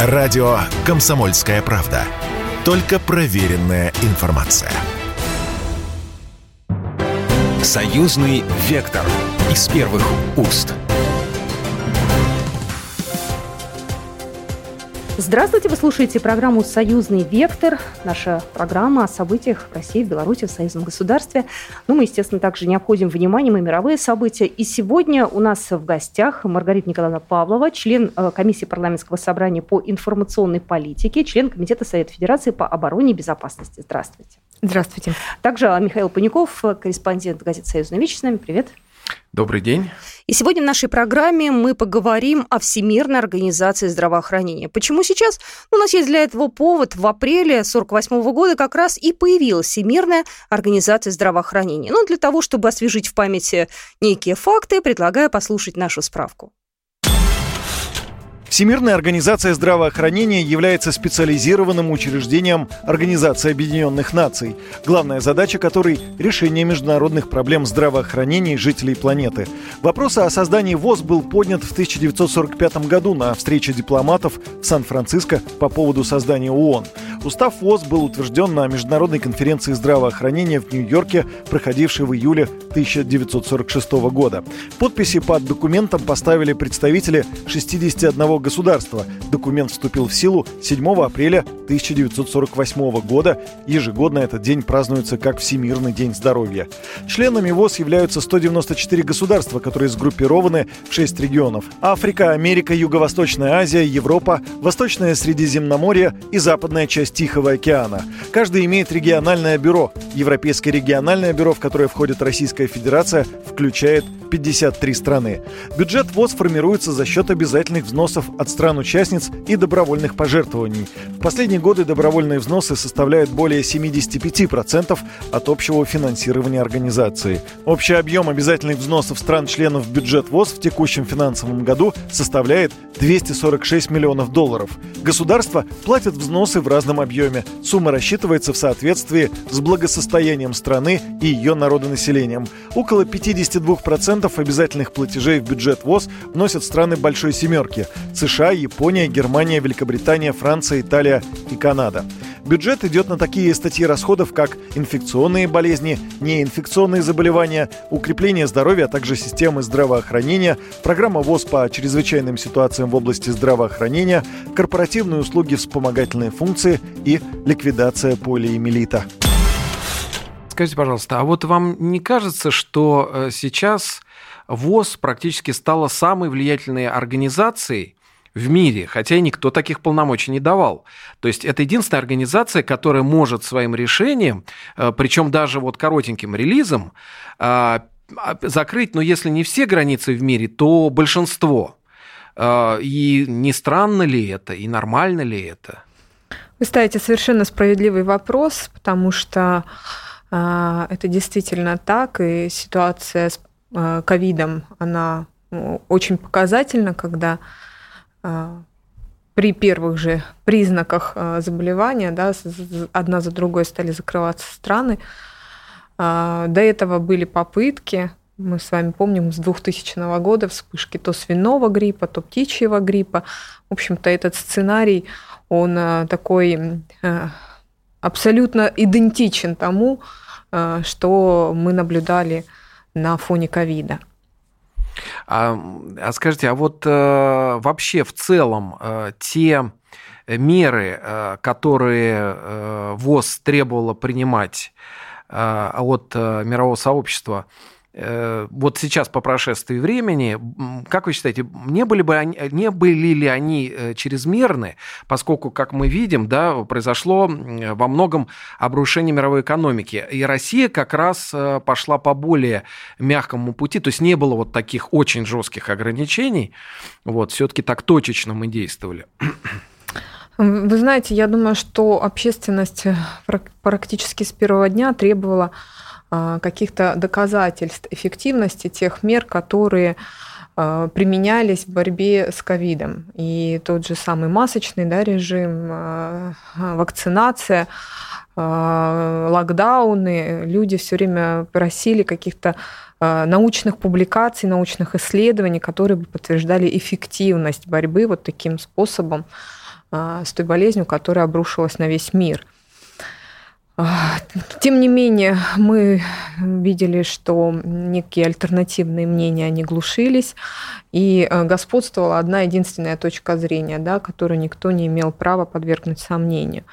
Радио «Комсомольская правда». Только проверенная информация. Союзный вектор из первых уст. Здравствуйте, вы слушаете программу «Союзный вектор». Наша программа о событиях в России, в Беларуси, в союзном государстве. Ну, мы, естественно, также не обходим вниманием и мировые события. И сегодня у нас в гостях Маргарита Николаевна Павлова, член э, комиссии парламентского собрания по информационной политике, член Комитета Совета Федерации по обороне и безопасности. Здравствуйте. Здравствуйте. Также Михаил Паников, корреспондент газеты «Союзная вещь» с нами. Привет. Добрый день. И сегодня в нашей программе мы поговорим о Всемирной организации здравоохранения. Почему сейчас? Ну, у нас есть для этого повод. В апреле 1948 года как раз и появилась Всемирная организация здравоохранения. Ну, для того, чтобы освежить в памяти некие факты, предлагаю послушать нашу справку. Всемирная организация здравоохранения является специализированным учреждением Организации Объединенных Наций, главная задача которой – решение международных проблем здравоохранения жителей планеты. Вопрос о создании ВОЗ был поднят в 1945 году на встрече дипломатов в Сан-Франциско по поводу создания ООН. Устав ВОЗ был утвержден на Международной конференции здравоохранения в Нью-Йорке, проходившей в июле 1946 года. Подписи под документом поставили представители 61 государства. Документ вступил в силу 7 апреля 1948 года. Ежегодно этот день празднуется как Всемирный день здоровья. Членами ВОЗ являются 194 государства, которые сгруппированы в 6 регионов. Африка, Америка, Юго-Восточная Азия, Европа, Восточное Средиземноморье и западная часть Тихого океана. Каждый имеет региональное бюро. Европейское региональное бюро, в которое входит Российская Федерация, включает 53 страны. Бюджет ВОЗ формируется за счет обязательных взносов от стран-участниц и добровольных пожертвований. В последние годы добровольные взносы составляют более 75% от общего финансирования организации. Общий объем обязательных взносов стран-членов в бюджет ВОЗ в текущем финансовом году составляет 246 миллионов долларов. Государство платит взносы в разном объеме. Сумма рассчитывается в соответствии с благосостоянием страны и ее народонаселением. Около 52% обязательных платежей в бюджет ВОЗ вносят страны Большой Семерки – США, Япония, Германия, Великобритания, Франция, Италия и Канада. Бюджет идет на такие статьи расходов, как инфекционные болезни, неинфекционные заболевания, укрепление здоровья, а также системы здравоохранения, программа ВОЗ по чрезвычайным ситуациям в области здравоохранения, корпоративные услуги вспомогательные функции и ликвидация полиэмилита. Скажите, пожалуйста, а вот вам не кажется, что э, сейчас ВОЗ практически стала самой влиятельной организацией, в мире, хотя никто таких полномочий не давал. То есть это единственная организация, которая может своим решением, э, причем даже вот коротеньким релизом, э, закрыть, ну если не все границы в мире, то большинство. Э, и не странно ли это, и нормально ли это? Вы ставите совершенно справедливый вопрос, потому что это действительно так, и ситуация с ковидом, она очень показательна, когда а, при первых же признаках а, заболевания, да, одна за другой стали закрываться страны. А, до этого были попытки, мы с вами помним, с 2000 года вспышки то свиного гриппа, то птичьего гриппа. В общем-то, этот сценарий, он такой абсолютно идентичен тому, что мы наблюдали на фоне ковида. А, а скажите, а вот э, вообще в целом э, те меры, э, которые э, ВОЗ требовала принимать э, от э, мирового сообщества, Э, вот сейчас по прошествии времени, как вы считаете, не были, бы они, не были ли они э, чрезмерны, поскольку, как мы видим, да, произошло во многом обрушение мировой экономики, и Россия как раз э, пошла по более мягкому пути, то есть не было вот таких очень жестких ограничений, вот, все-таки так точечно мы действовали. Вы знаете, я думаю, что общественность практически с первого дня требовала каких-то доказательств эффективности тех мер, которые а, применялись в борьбе с ковидом. И тот же самый масочный да, режим, а, вакцинация, локдауны, люди все время просили каких-то научных публикаций, научных исследований, которые бы подтверждали эффективность борьбы вот таким способом с той болезнью, которая обрушилась на весь мир. Тем не менее, мы видели, что некие альтернативные мнения, они глушились, и господствовала одна единственная точка зрения, да, которую никто не имел права подвергнуть сомнению.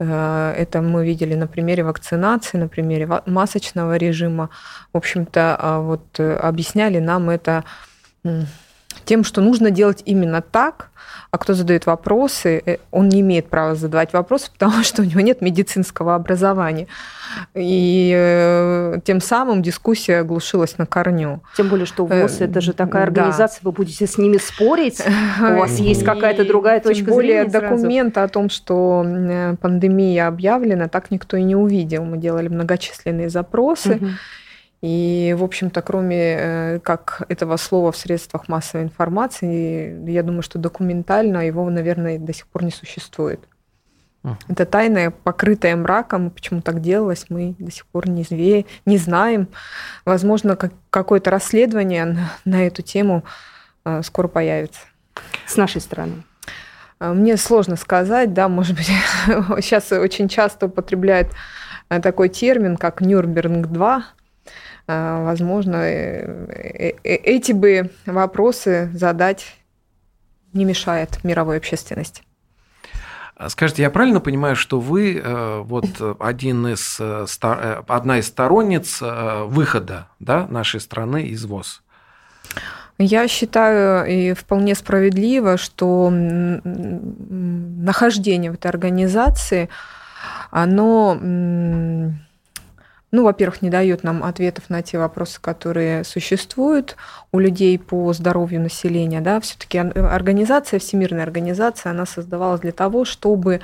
Э, это мы видели на примере вакцинации, на примере масочного режима. В общем-то, а, вот э, объясняли нам это тем, что нужно делать именно так, а кто задает вопросы, э, он не имеет права задавать вопросы, потому что у него нет медицинского образования. И э, тем самым дискуссия глушилась на корню. Тем более, что ВОЗ это же такая организация, да. вы будете с ними спорить, у вас есть какая-то другая точка зрения. Тем более зрения документа о том, что пандемия объявлена, так никто и не увидел. Мы делали многочисленные запросы. Угу. И, в общем-то, кроме э, как этого слова в средствах массовой информации, я думаю, что документально его, наверное, до сих пор не существует. Uh-huh. Это тайна, покрытая мраком. Почему так делалось, мы до сих пор не, зве... не знаем. Возможно, как... какое-то расследование на, на эту тему э, скоро появится. С нашей стороны. Э, мне сложно сказать, да, может быть, сейчас очень часто употребляют такой термин, как Нюрнберг-2, а, возможно, э, э, э, эти бы вопросы задать не мешает мировой общественности. А скажите, я правильно понимаю, что вы вот один из, одна из сторонниц выхода да, нашей страны из ВОЗ? Я считаю и вполне справедливо, что нахождение в этой организации, оно ну, во-первых, не дает нам ответов на те вопросы, которые существуют у людей по здоровью населения. Да? Все-таки организация, Всемирная организация, она создавалась для того, чтобы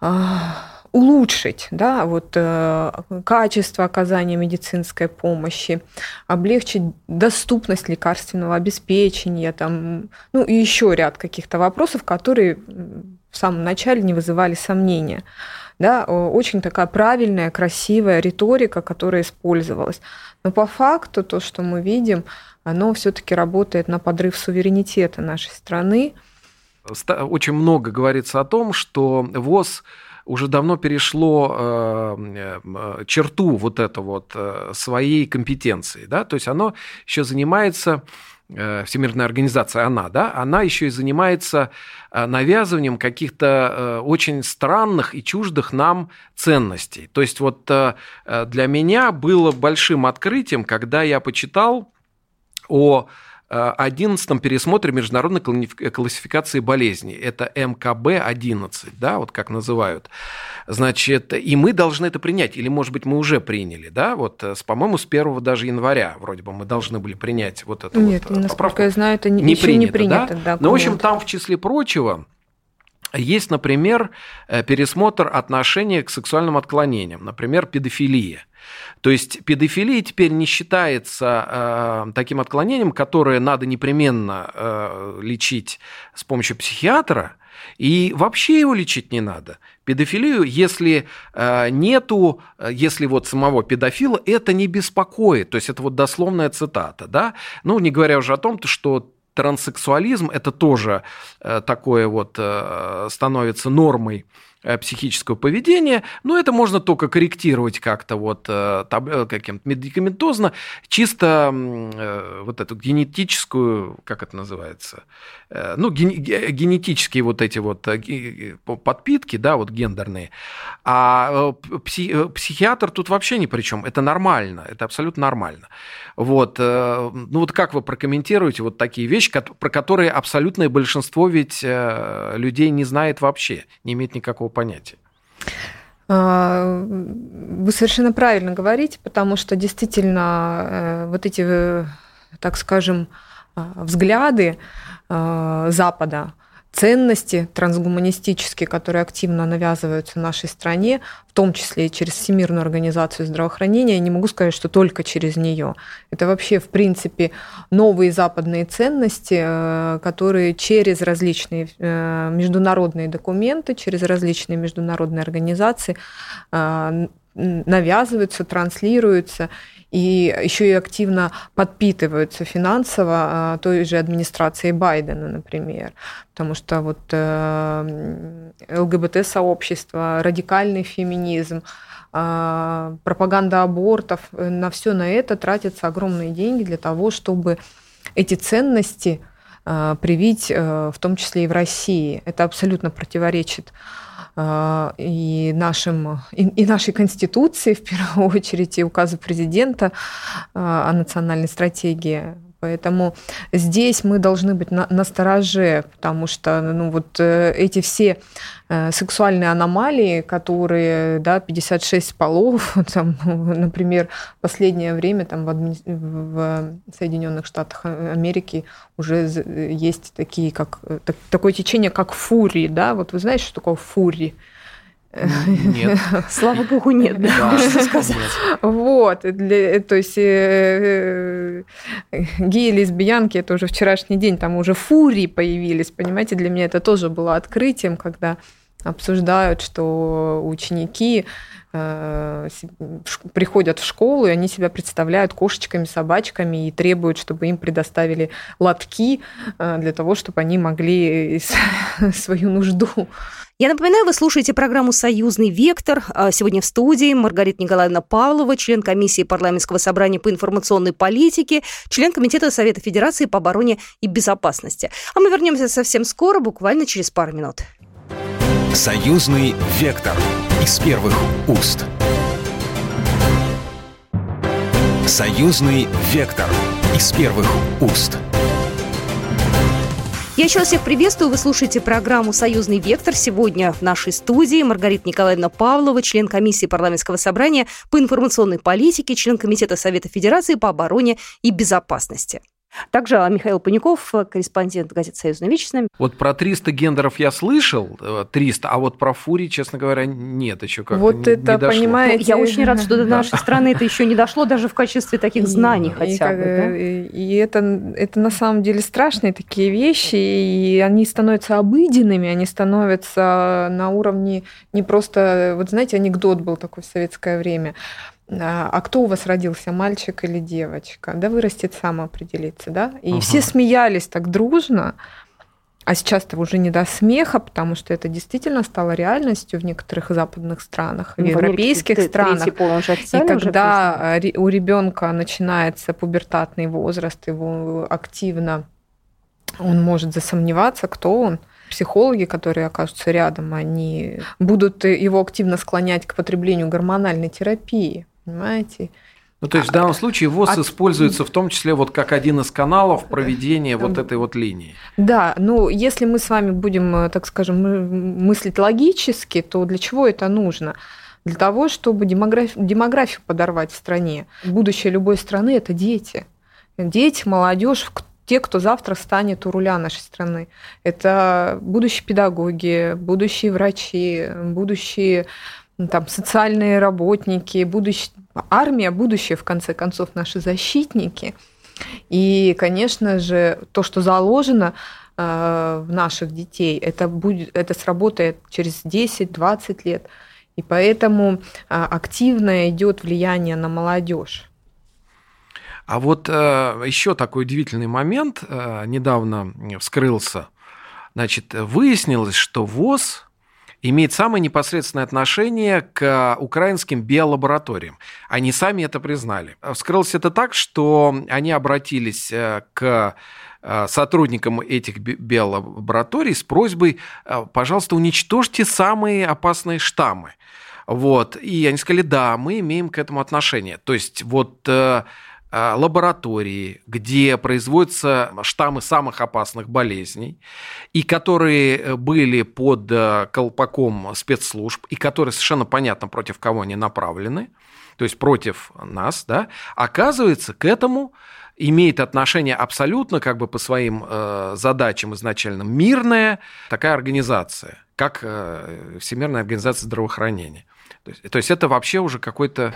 а, улучшить да, вот, э, качество оказания медицинской помощи, облегчить доступность лекарственного обеспечения, там, ну и еще ряд каких-то вопросов, которые в самом начале не вызывали сомнения да, очень такая правильная, красивая риторика, которая использовалась. Но по факту то, что мы видим, оно все-таки работает на подрыв суверенитета нашей страны. Очень много говорится о том, что ВОЗ уже давно перешло э, э, черту вот эту вот э, своей компетенции, да, то есть оно еще занимается Всемирная организация, она, да, она еще и занимается э, навязыванием каких-то э, очень странных и чуждых нам ценностей. То есть вот для меня было большим открытием, когда я почитал о 11 пересмотре международной классификации болезней. Это МКБ-11, да, вот как называют. Значит, и мы должны это принять, или, может быть, мы уже приняли, да, вот, с, по-моему, с 1 даже января вроде бы мы должны были принять вот это Нет, вот насколько поправку. я знаю, это не, не еще принято, не принято. Да? Но, в общем, там, в числе прочего, есть, например, э, пересмотр отношения к сексуальным отклонениям, например, педофилия. То есть педофилия теперь не считается э, таким отклонением, которое надо непременно э, лечить с помощью психиатра, и вообще его лечить не надо. Педофилию, если э, нету, э, если вот самого педофила, это не беспокоит. То есть это вот дословная цитата, да? Ну, не говоря уже о том, что транссексуализм это тоже э, такое вот э, становится нормой психического поведения, но это можно только корректировать как-то вот э, э, каким-то медикаментозно, чисто вот эту генетическую, как это называется, ну, генетические вот эти вот подпитки, да, вот гендерные. А психиатр тут вообще ни при чем. Это нормально, это абсолютно нормально. Вот. Ну вот как вы прокомментируете вот такие вещи, про которые абсолютное большинство ведь людей не знает вообще, не имеет никакого понятия? А, вы совершенно правильно говорите, потому что действительно э, вот эти, э, так скажем, а, взгляды а, Запада, ценности трансгуманистические, которые активно навязываются нашей стране, в том числе и через Всемирную организацию здравоохранения, я не могу сказать, что только через нее. Это вообще, в принципе, новые западные ценности, э, которые через различные э, международные документы, через различные международные организации э, навязываются, транслируются. И еще и активно подпитываются финансово а, той же администрацией Байдена, например. Потому что вот э, ЛГБТ-сообщество, радикальный феминизм, а, пропаганда абортов, э, на все на это тратятся огромные деньги для того, чтобы эти ценности а, привить, э, в том числе и в России. Это абсолютно противоречит и, нашим, и, и нашей Конституции, в первую очередь, и указу президента о национальной стратегии Поэтому здесь мы должны быть на, на стороже, потому что ну, вот э, эти все э, сексуальные аномалии, которые, да, 56 полов, там, например, последнее время там, в, адми... в Соединенных Штатах Америки уже есть такие, как, э, так, такое течение, как фури, да, вот вы знаете, что такое фури? Нет. Слава богу, нет, да, сказать. Вот, для, то есть э, э, геи, лесбиянки, это уже вчерашний день, там уже фурии появились, понимаете, для меня это тоже было открытием, когда обсуждают, что ученики э, приходят в школу, и они себя представляют кошечками, собачками и требуют, чтобы им предоставили лотки э, для того, чтобы они могли свою нужду я напоминаю, вы слушаете программу «Союзный вектор». А сегодня в студии Маргарита Николаевна Павлова, член комиссии парламентского собрания по информационной политике, член Комитета Совета Федерации по обороне и безопасности. А мы вернемся совсем скоро, буквально через пару минут. «Союзный вектор» из первых уст. «Союзный вектор» из первых уст. Я еще раз всех приветствую. Вы слушаете программу «Союзный вектор». Сегодня в нашей студии Маргарита Николаевна Павлова, член комиссии парламентского собрания по информационной политике, член Комитета Совета Федерации по обороне и безопасности. Также Михаил Паников, корреспондент газеты «Союзная вещь» с нами. Вот про 300 гендеров я слышал, 300, э, а вот про фури, честно говоря, нет еще как Вот не, это, не дошло. понимаете... Ну, я очень рада, что до нашей страны это еще не дошло, даже в качестве таких знаний хотя бы. Да? И это, это на самом деле страшные такие вещи, и они становятся обыденными, они становятся на уровне не просто... Вот знаете, анекдот был такой в советское время а, а кто у вас родился, мальчик или девочка? Да, вырастет сам определиться, да? И угу. все смеялись так дружно, а сейчас-то уже не до смеха, потому что это действительно стало реальностью в некоторых западных странах, ну, в европейских в странах. Пол, он же и когда у ребенка начинается пубертатный возраст, его активно он может засомневаться, кто он. Психологи, которые окажутся рядом, они будут его активно склонять к потреблению гормональной терапии. Понимаете? Ну, то есть в данном случае ВОЗ а, используется в том числе вот как один из каналов проведения вот этой вот линии. Да, ну если мы с вами будем, э, так скажем, мыслить логически, то для чего это нужно? Для того, чтобы демографию, демографию подорвать в стране. Будущее любой страны – это дети. Дети, молодежь, те, кто завтра станет у руля нашей страны. Это будущие педагоги, будущие врачи, будущие там, социальные работники, будущ... армия, будущее, в конце концов, наши защитники. И, конечно же, то, что заложено э, в наших детей, это, будет, это сработает через 10-20 лет. И поэтому э, активно идет влияние на молодежь. А вот э, еще такой удивительный момент э, недавно вскрылся. Значит, выяснилось, что ВОЗ имеет самое непосредственное отношение к украинским биолабораториям. Они сами это признали. Вскрылось это так, что они обратились э, к э, сотрудникам этих биолабораторий с просьбой, э, пожалуйста, уничтожьте самые опасные штаммы. Вот. И они сказали, да, мы имеем к этому отношение. То есть вот лаборатории, где производятся штаммы самых опасных болезней, и которые э, были под э, колпаком спецслужб, и которые совершенно понятно, против кого они направлены, то есть против нас, да, оказывается, к этому имеет отношение абсолютно как бы по своим э, задачам изначально мирная такая организация, как э, Всемирная организация здравоохранения. То есть, то есть это вообще уже какой-то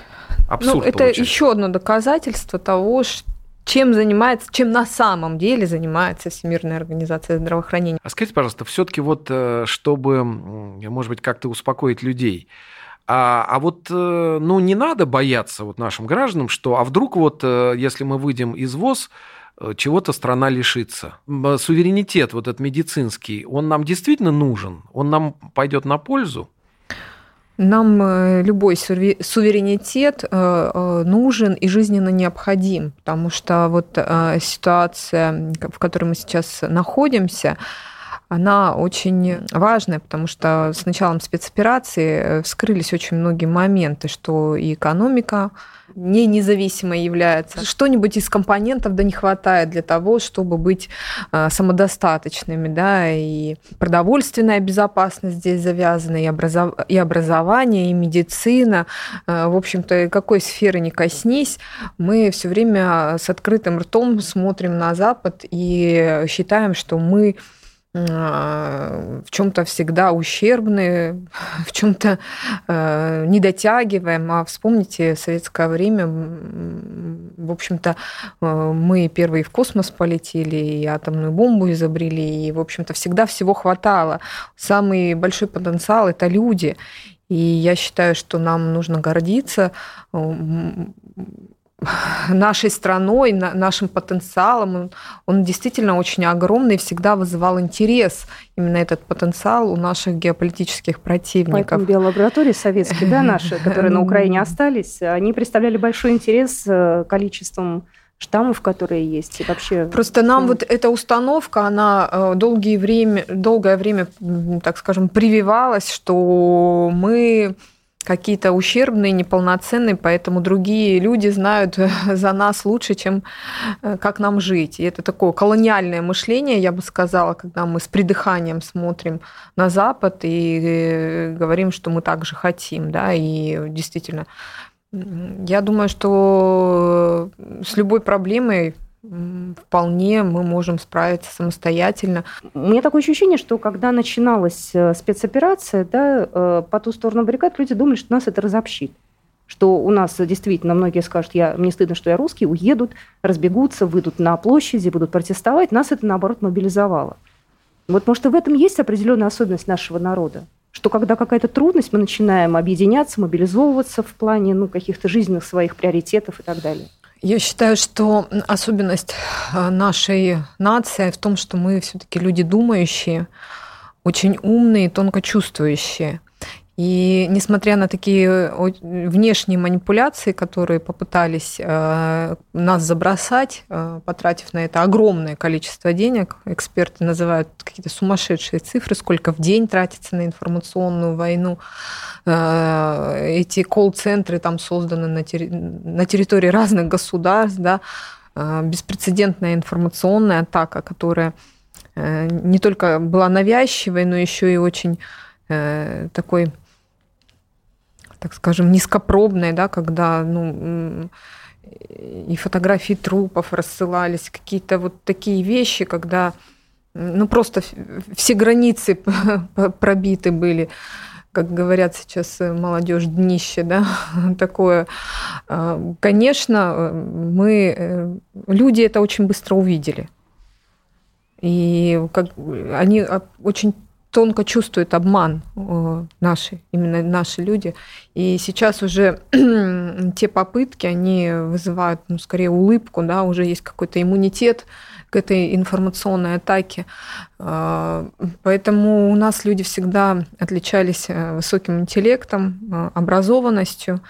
абсурд. Ну, это получается. еще одно доказательство того, что чем занимается, чем на самом деле занимается Всемирная организация здравоохранения. А скажите, пожалуйста, все-таки вот, э, чтобы, может быть, как-то успокоить людей, А, а вот, э, ну, не надо бояться вот нашим гражданам, что, а вдруг вот, э, если мы выйдем из ВОЗ, чего-то страна лишится. Суверенитет вот этот медицинский, он нам действительно нужен? Он нам пойдет на пользу? Нам любой суверенитет нужен и жизненно необходим, потому что вот ситуация, в которой мы сейчас находимся, она очень важная, потому что с началом спецоперации э, вскрылись очень многие моменты, что и экономика не независимой является. Что-нибудь из компонентов да не хватает для того, чтобы быть э, самодостаточными, да, и продовольственная безопасность здесь завязана, и, образов... и образование, и медицина. Э, в общем-то, какой сферы не коснись, мы все время с открытым ртом смотрим на Запад и считаем, что мы в чем-то всегда ущербны, в чем-то э, не дотягиваем. А вспомните советское время, в общем-то, э, мы первые в космос полетели, и атомную бомбу изобрели, и, в общем-то, всегда всего хватало. Самый большой потенциал – это люди. И я считаю, что нам нужно гордиться нашей страной, нашим потенциалом. Он, он действительно очень огромный и всегда вызывал интерес именно этот потенциал у наших геополитических противников. Поэтому биолаборатории советские, да, наши, которые на Украине остались, они представляли большой интерес э, количеством штаммов, которые есть, и вообще... Просто нам вот эта установка, она э, долгие время, долгое время, так скажем, прививалась, что мы какие-то ущербные, неполноценные, поэтому другие люди знают за нас лучше, чем э, как нам жить. И это такое колониальное мышление, я бы сказала, когда мы с придыханием смотрим на Запад и э, говорим, что мы так же хотим, да, и действительно, я думаю, что с любой проблемой вполне мы можем справиться самостоятельно. У меня такое ощущение, что когда начиналась э, спецоперация, да, э, по ту сторону баррикад люди думали, что нас это разобщит что у нас действительно многие скажут, я, мне стыдно, что я русский, уедут, разбегутся, выйдут на площади, будут протестовать. Нас это, наоборот, мобилизовало. Вот, может, и в этом есть определенная особенность нашего народа, что когда какая-то трудность, мы начинаем объединяться, мобилизовываться в плане ну, каких-то жизненных своих приоритетов и так далее. Я считаю, что особенность э, нашей нации в том, что мы все-таки люди думающие, очень умные, тонко чувствующие. И несмотря на такие внешние манипуляции, которые попытались э, нас забросать, э, потратив на это огромное количество денег, эксперты называют какие-то сумасшедшие цифры, сколько в день тратится на информационную войну. Э, эти колл-центры там созданы на территории разных государств, да, беспрецедентная информационная атака, которая не только была навязчивой, но еще и очень такой так скажем, низкопробной, да, когда ну, и фотографии трупов рассылались, какие-то вот такие вещи, когда ну, просто все границы пробиты были как говорят сейчас э, молодежь, днище, да, такое. А, конечно, мы, э, люди это очень быстро увидели. И как, они а, очень тонко чувствуют обман э, наши, именно наши люди. И сейчас уже те попытки, они вызывают, ну, скорее, улыбку, да, уже есть какой-то иммунитет к этой информационной атаке. Э, поэтому у нас люди всегда отличались э, высоким интеллектом, образованностью,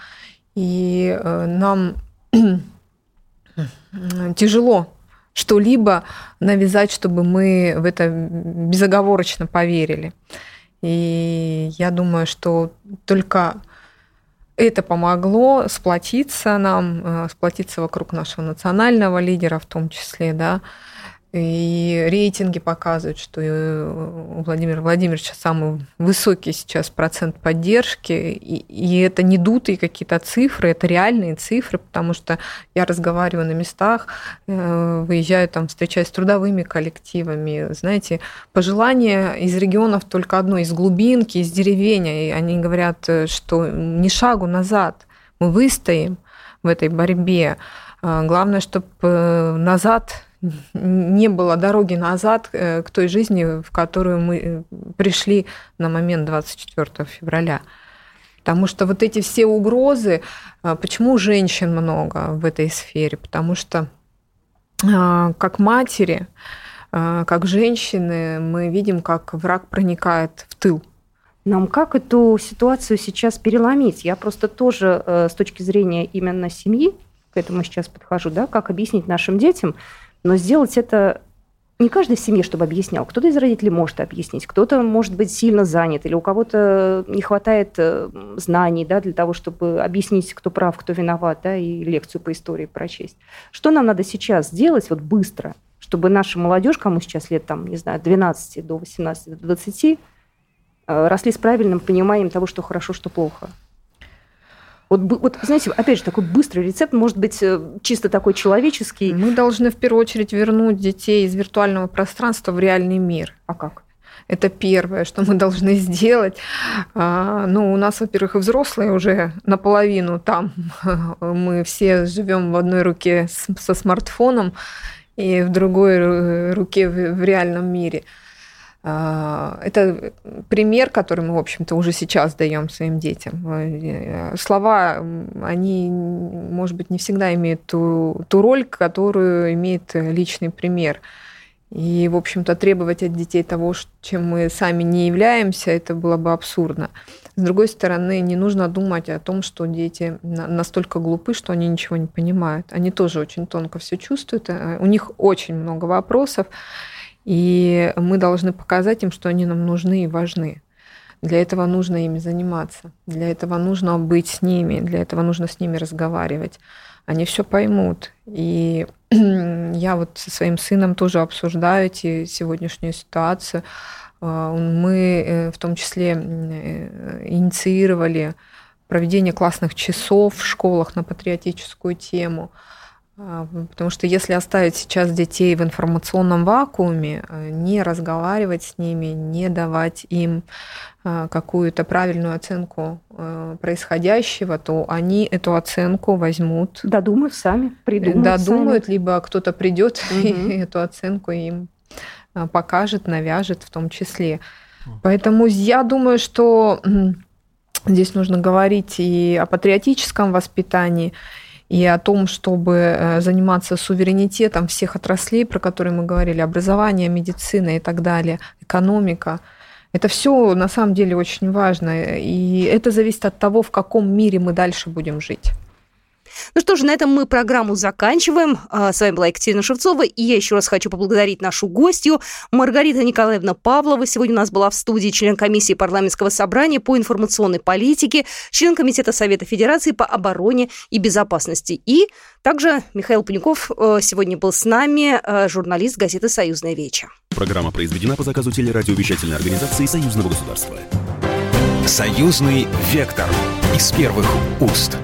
и нам тяжело что-либо навязать, чтобы мы в это безоговорочно поверили. И я думаю, что только это помогло сплотиться нам, э, сплотиться вокруг нашего национального лидера в том числе, да, и рейтинги показывают, что э, у Владимира Владимировича самый высокий сейчас процент поддержки. И, и это не дутые какие-то цифры, это реальные цифры, потому что я разговариваю на местах, э, выезжаю там, встречаюсь с трудовыми коллективами. Знаете, пожелание из регионов только одно, из глубинки, из деревень. И они говорят, э, что ни шагу назад мы выстоим в этой борьбе. Главное, чтобы назад не было дороги назад э, к той жизни, в которую мы э, пришли на момент 24 февраля. Потому что вот эти все угрозы, а, почему женщин много в этой сфере? Потому что а, как матери, а, как женщины, мы видим, как враг проникает в тыл. Нам как эту ситуацию сейчас переломить? Я просто тоже э, с точки зрения именно семьи к этому сейчас подхожу, да, как объяснить нашим детям, но сделать это не каждый в семье, чтобы объяснял. Кто-то из родителей может объяснить, кто-то может быть сильно занят, или у кого-то не хватает э, знаний да, для того, чтобы объяснить, кто прав, кто виноват, да, и лекцию по истории прочесть. Что нам надо сейчас сделать вот быстро, чтобы наша молодежь, кому сейчас лет, там, не знаю, 12 до 18, до 20, э, росли с правильным пониманием того, что хорошо, что плохо? Вот, вот, знаете, опять же, такой быстрый рецепт, может быть, э, чисто такой человеческий. Мы должны в первую очередь вернуть детей из виртуального пространства в реальный мир. А как? Это первое, что мы должны сделать. А, ну, у нас, во-первых, и взрослые уже наполовину там. Мы все живем в одной руке со смартфоном и в другой руке в реальном мире. А, это пример, который мы, в общем-то, уже сейчас даем своим детям. Э, слова, они, может быть, не всегда имеют ту, ту роль, которую имеет личный пример. И, в общем-то, требовать от детей того, чем мы сами не являемся, это было бы абсурдно. С другой стороны, не нужно думать о том, что дети настолько глупы, что они ничего не понимают. Они тоже очень тонко все чувствуют, э, у них очень много вопросов. И мы должны показать им, что они нам нужны и важны. Для этого нужно ими заниматься, для этого нужно быть с ними, для этого нужно с ними разговаривать. Они все поймут. И я вот со своим сыном тоже обсуждаю эти сегодняшнюю ситуацию. А, мы э, в том числе э, инициировали проведение классных часов в школах на патриотическую тему – потому что если оставить сейчас детей в информационном вакууме, э, не разговаривать с ними, не давать им а, какую-то правильную оценку э, происходящего, то они эту оценку возьмут. Додумают сами, придумают Додумают, сами. либо кто-то придет угу. и эту оценку им а, покажет, навяжет в том числе. Поэтому я думаю, что здесь нужно говорить и о патриотическом воспитании, и о том, чтобы э, заниматься суверенитетом всех отраслей, про которые мы говорили, образование, медицина и так далее, экономика. Это все на самом деле очень важно. И это зависит от того, в каком мире мы дальше будем жить. Ну что ж, на этом мы программу заканчиваем. А, с вами была Екатерина Шевцова, и я еще раз хочу поблагодарить нашу гостью Маргарита Николаевна Павлова. Сегодня у нас была в студии член комиссии парламентского собрания по информационной политике, член Комитета Совета Федерации по обороне и безопасности. И также Михаил Панюков э, сегодня был с нами, э, журналист газеты «Союзная веча». Программа произведена по заказу телерадиовещательной организации Союзного государства. Союзный вектор из первых уст.